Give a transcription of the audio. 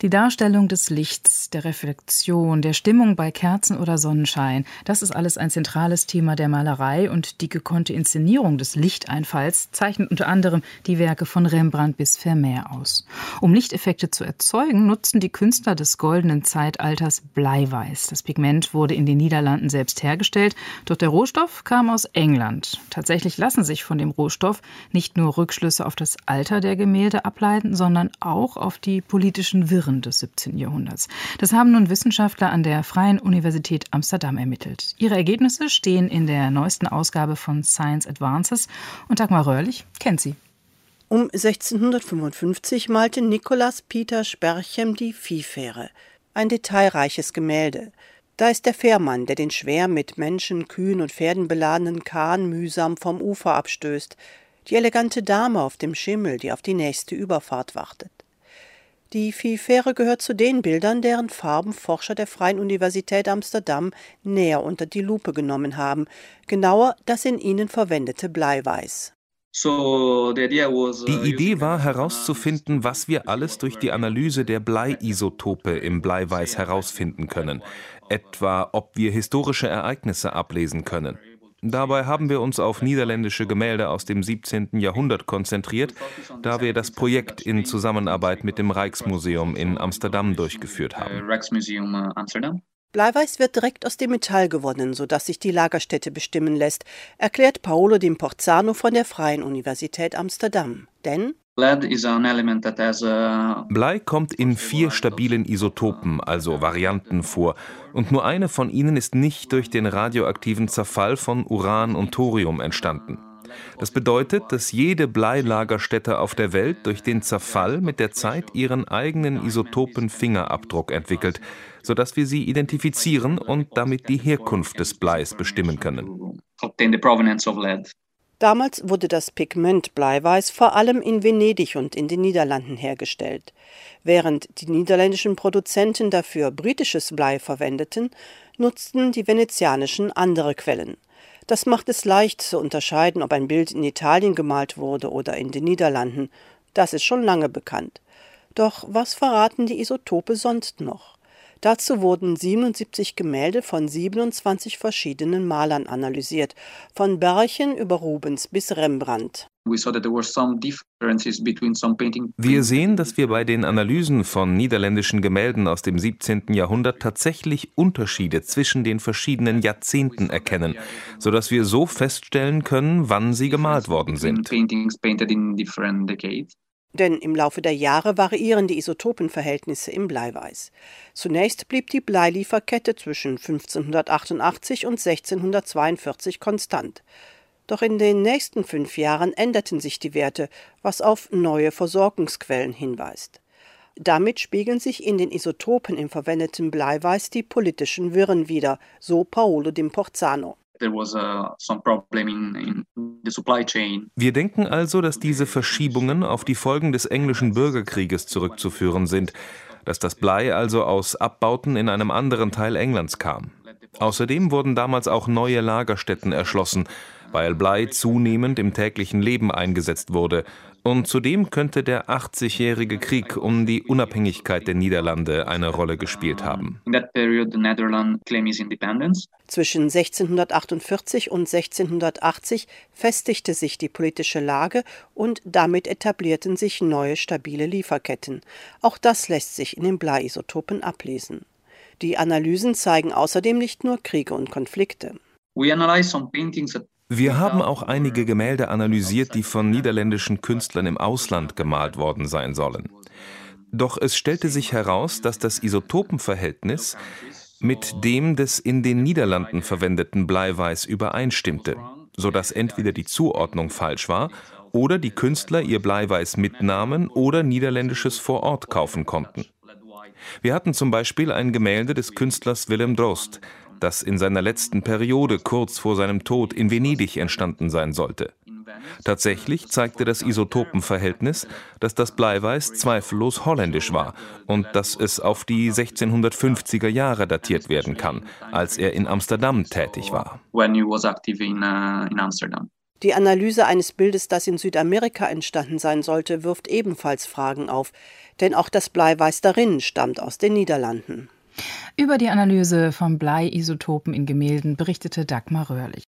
Die Darstellung des Lichts, der Reflexion, der Stimmung bei Kerzen oder Sonnenschein, das ist alles ein zentrales Thema der Malerei und die gekonnte Inszenierung des Lichteinfalls zeichnet unter anderem die Werke von Rembrandt bis Vermeer aus. Um Lichteffekte zu erzeugen, nutzten die Künstler des goldenen Zeitalters Bleiweiß. Das Pigment wurde in den Niederlanden selbst hergestellt, doch der Rohstoff kam aus England. Tatsächlich lassen sich von dem Rohstoff nicht nur Rückschlüsse auf das Alter der Gemälde ableiten, sondern auch auf die politischen Wirren Wirren des 17. Jahrhunderts. Das haben nun Wissenschaftler an der Freien Universität Amsterdam ermittelt. Ihre Ergebnisse stehen in der neuesten Ausgabe von Science Advances und Dagmar Röhrlich kennt sie. Um 1655 malte Nikolaus Peter Sperchem die Viehfähre. Ein detailreiches Gemälde. Da ist der Fährmann, der den schwer mit Menschen, Kühen und Pferden beladenen Kahn mühsam vom Ufer abstößt, die elegante Dame auf dem Schimmel, die auf die nächste Überfahrt wartet. Die Viehfähre gehört zu den Bildern, deren Farben Forscher der Freien Universität Amsterdam näher unter die Lupe genommen haben, genauer das in ihnen verwendete Bleiweiß. Die Idee war herauszufinden, was wir alles durch die Analyse der Bleiisotope im Bleiweiß herausfinden können, etwa ob wir historische Ereignisse ablesen können. Dabei haben wir uns auf niederländische Gemälde aus dem 17. Jahrhundert konzentriert, da wir das Projekt in Zusammenarbeit mit dem Rijksmuseum in Amsterdam durchgeführt haben. Äh, Bleiweiß wird direkt aus dem Metall gewonnen, sodass sich die Lagerstätte bestimmen lässt, erklärt Paolo D'Imporzano von der Freien Universität Amsterdam. Denn Blei kommt in vier stabilen Isotopen, also Varianten, vor, und nur eine von ihnen ist nicht durch den radioaktiven Zerfall von Uran und Thorium entstanden. Das bedeutet, dass jede Bleilagerstätte auf der Welt durch den Zerfall mit der Zeit ihren eigenen Isotopen-Fingerabdruck entwickelt, sodass wir sie identifizieren und damit die Herkunft des Bleis bestimmen können. Damals wurde das Pigment Bleiweiß vor allem in Venedig und in den Niederlanden hergestellt. Während die niederländischen Produzenten dafür britisches Blei verwendeten, nutzten die venezianischen andere Quellen. Das macht es leicht zu unterscheiden, ob ein Bild in Italien gemalt wurde oder in den Niederlanden. Das ist schon lange bekannt. Doch was verraten die Isotope sonst noch? Dazu wurden 77 Gemälde von 27 verschiedenen Malern analysiert, von Berchen über Rubens bis Rembrandt. Wir sehen, dass wir bei den Analysen von niederländischen Gemälden aus dem 17. Jahrhundert tatsächlich Unterschiede zwischen den verschiedenen Jahrzehnten erkennen, sodass wir so feststellen können, wann sie gemalt worden sind. Denn im Laufe der Jahre variieren die Isotopenverhältnisse im Bleiweiß. Zunächst blieb die Bleilieferkette zwischen 1588 und 1642 konstant. Doch in den nächsten fünf Jahren änderten sich die Werte, was auf neue Versorgungsquellen hinweist. Damit spiegeln sich in den Isotopen im verwendeten Bleiweiß die politischen Wirren wider, so Paolo D'Imporzano. Wir denken also, dass diese Verschiebungen auf die Folgen des englischen Bürgerkrieges zurückzuführen sind, dass das Blei also aus Abbauten in einem anderen Teil Englands kam. Außerdem wurden damals auch neue Lagerstätten erschlossen, weil Blei zunehmend im täglichen Leben eingesetzt wurde und zudem könnte der 80-jährige Krieg um die Unabhängigkeit der Niederlande eine Rolle gespielt haben. Zwischen 1648 und 1680 festigte sich die politische Lage und damit etablierten sich neue stabile Lieferketten. Auch das lässt sich in den Bleiisotopen ablesen. Die Analysen zeigen außerdem nicht nur Kriege und Konflikte. We analyze some paintings at wir haben auch einige Gemälde analysiert, die von niederländischen Künstlern im Ausland gemalt worden sein sollen. Doch es stellte sich heraus, dass das Isotopenverhältnis mit dem des in den Niederlanden verwendeten Bleiweiß übereinstimmte, sodass entweder die Zuordnung falsch war oder die Künstler ihr Bleiweiß mitnahmen oder niederländisches vor Ort kaufen konnten. Wir hatten zum Beispiel ein Gemälde des Künstlers Willem Drost, das in seiner letzten Periode kurz vor seinem Tod in Venedig entstanden sein sollte. Tatsächlich zeigte das Isotopenverhältnis, dass das Bleiweiß zweifellos holländisch war und dass es auf die 1650er Jahre datiert werden kann, als er in Amsterdam tätig war. Die Analyse eines Bildes, das in Südamerika entstanden sein sollte, wirft ebenfalls Fragen auf, denn auch das Bleiweiß darin stammt aus den Niederlanden. Über die Analyse von Bleiisotopen in Gemälden berichtete Dagmar Röhrlich.